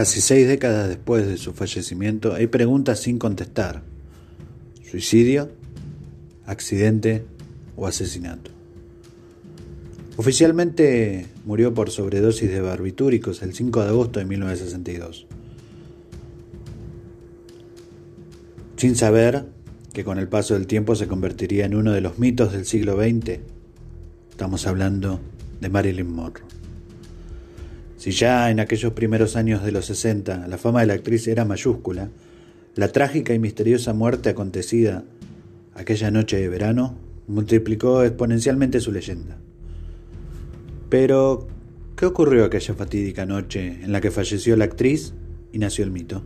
Casi seis décadas después de su fallecimiento, hay preguntas sin contestar. ¿Suicidio? ¿Accidente? ¿O asesinato? Oficialmente murió por sobredosis de barbitúricos el 5 de agosto de 1962. Sin saber que con el paso del tiempo se convertiría en uno de los mitos del siglo XX, estamos hablando de Marilyn Monroe. Si ya en aquellos primeros años de los 60 la fama de la actriz era mayúscula, la trágica y misteriosa muerte acontecida aquella noche de verano multiplicó exponencialmente su leyenda. Pero, ¿qué ocurrió aquella fatídica noche en la que falleció la actriz y nació el mito?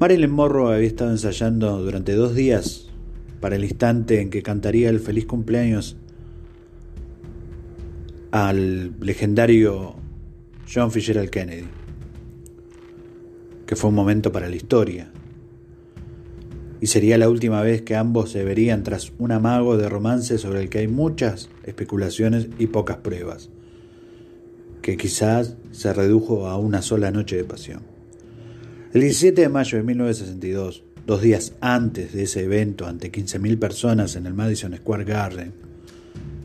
Marilyn Monroe había estado ensayando durante dos días para el instante en que cantaría el feliz cumpleaños al legendario John Fitzgerald Kennedy, que fue un momento para la historia, y sería la última vez que ambos se verían tras un amago de romance sobre el que hay muchas especulaciones y pocas pruebas, que quizás se redujo a una sola noche de pasión. El 17 de mayo de 1962, dos días antes de ese evento ante 15.000 personas en el Madison Square Garden,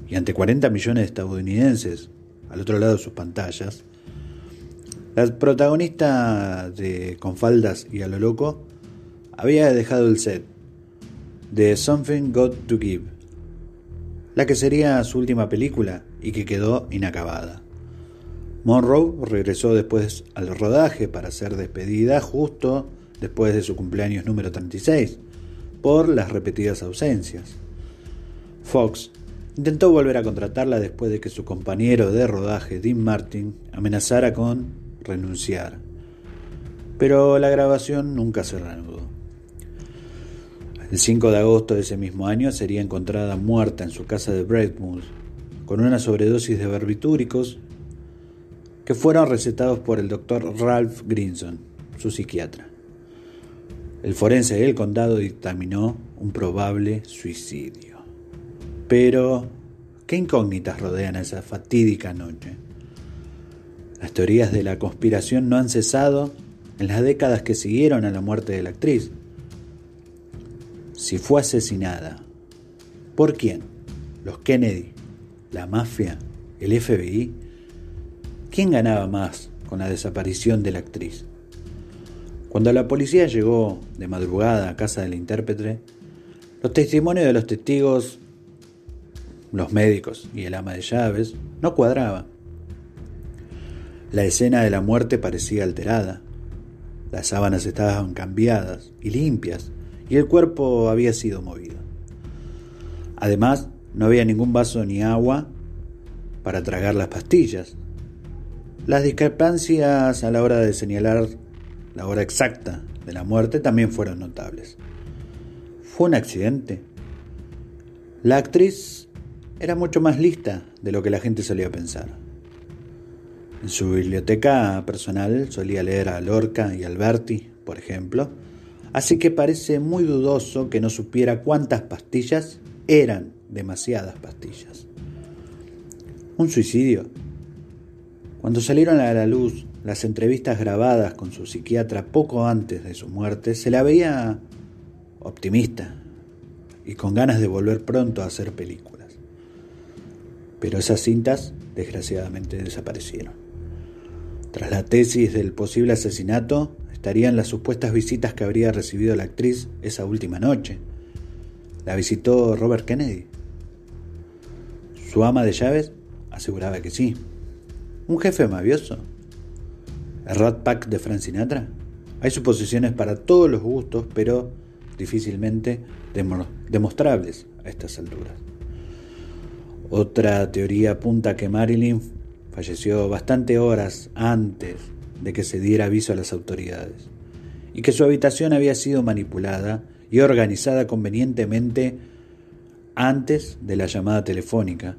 y ante 40 millones de estadounidenses al otro lado de sus pantallas, la protagonista de Con faldas y a lo loco había dejado el set de Something Got to Give, la que sería su última película y que quedó inacabada. Monroe regresó después al rodaje para ser despedida justo después de su cumpleaños número 36, por las repetidas ausencias. Fox Intentó volver a contratarla después de que su compañero de rodaje, Dean Martin, amenazara con renunciar. Pero la grabación nunca se reanudó. El 5 de agosto de ese mismo año sería encontrada muerta en su casa de Brentwood con una sobredosis de barbitúricos que fueron recetados por el doctor Ralph Grinson, su psiquiatra. El forense del condado dictaminó un probable suicidio. Pero, ¿qué incógnitas rodean esa fatídica noche? Las teorías de la conspiración no han cesado en las décadas que siguieron a la muerte de la actriz. Si fue asesinada, ¿por quién? ¿Los Kennedy? ¿La mafia? ¿El FBI? ¿Quién ganaba más con la desaparición de la actriz? Cuando la policía llegó de madrugada a casa del intérprete, los testimonios de los testigos los médicos y el ama de llaves, no cuadraba. La escena de la muerte parecía alterada. Las sábanas estaban cambiadas y limpias, y el cuerpo había sido movido. Además, no había ningún vaso ni agua para tragar las pastillas. Las discrepancias a la hora de señalar la hora exacta de la muerte también fueron notables. ¿Fue un accidente? La actriz era mucho más lista de lo que la gente solía pensar. En su biblioteca personal solía leer a Lorca y Alberti, por ejemplo, así que parece muy dudoso que no supiera cuántas pastillas eran demasiadas pastillas. ¿Un suicidio? Cuando salieron a la luz las entrevistas grabadas con su psiquiatra poco antes de su muerte, se la veía optimista y con ganas de volver pronto a hacer películas. Pero esas cintas, desgraciadamente, desaparecieron. Tras la tesis del posible asesinato, estarían las supuestas visitas que habría recibido la actriz esa última noche. La visitó Robert Kennedy. Su ama de llaves aseguraba que sí. ¿Un jefe mavioso? ¿El Rat Pack de Frank Sinatra? Hay suposiciones para todos los gustos, pero difícilmente demostrables a estas alturas. Otra teoría apunta que Marilyn falleció bastante horas antes de que se diera aviso a las autoridades y que su habitación había sido manipulada y organizada convenientemente antes de la llamada telefónica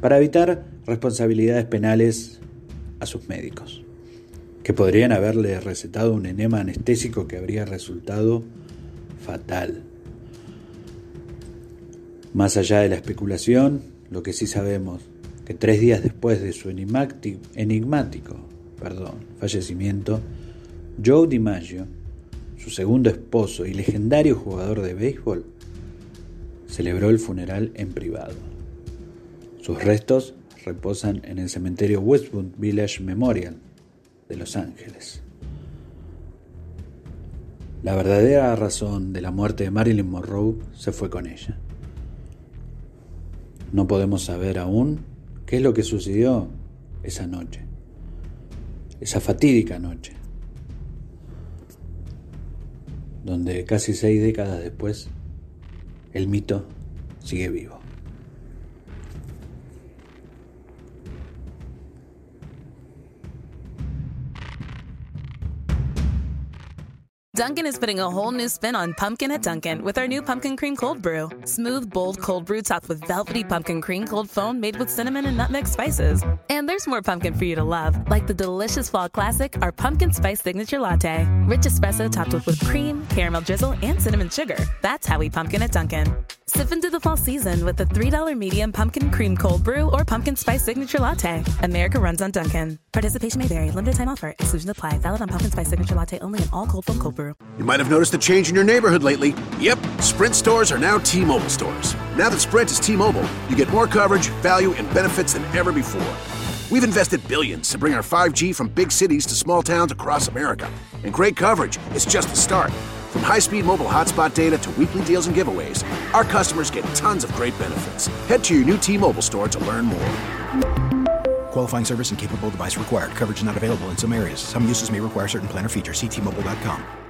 para evitar responsabilidades penales a sus médicos, que podrían haberle recetado un enema anestésico que habría resultado fatal. Más allá de la especulación, lo que sí sabemos, que tres días después de su enigmático perdón, fallecimiento, Joe DiMaggio, su segundo esposo y legendario jugador de béisbol, celebró el funeral en privado. Sus restos reposan en el cementerio Westwood Village Memorial de Los Ángeles. La verdadera razón de la muerte de Marilyn Monroe se fue con ella. No podemos saber aún qué es lo que sucedió esa noche, esa fatídica noche, donde casi seis décadas después el mito sigue vivo. Dunkin' is putting a whole new spin on pumpkin at Dunkin' with our new pumpkin cream cold brew. Smooth, bold cold brew topped with velvety pumpkin cream cold foam made with cinnamon and nutmeg spices. And there's more pumpkin for you to love, like the delicious fall classic, our pumpkin spice signature latte. Rich espresso topped with whipped cream, caramel drizzle, and cinnamon sugar. That's how we pumpkin at Dunkin'. Sip into the fall season with the $3 medium pumpkin cream cold brew or pumpkin spice signature latte. America runs on Dunkin'. Participation may vary. Limited time offer. Exclusion apply. Valid on pumpkin spice signature latte only in all cold foam cold brew. You might have noticed a change in your neighborhood lately. Yep, Sprint stores are now T-Mobile stores. Now that Sprint is T-Mobile, you get more coverage, value, and benefits than ever before. We've invested billions to bring our 5G from big cities to small towns across America. And great coverage is just the start. From high-speed mobile hotspot data to weekly deals and giveaways, our customers get tons of great benefits. Head to your new T-Mobile store to learn more. Qualifying service and capable device required. Coverage not available in some areas. Some uses may require certain plan or features. Ctmobile.com.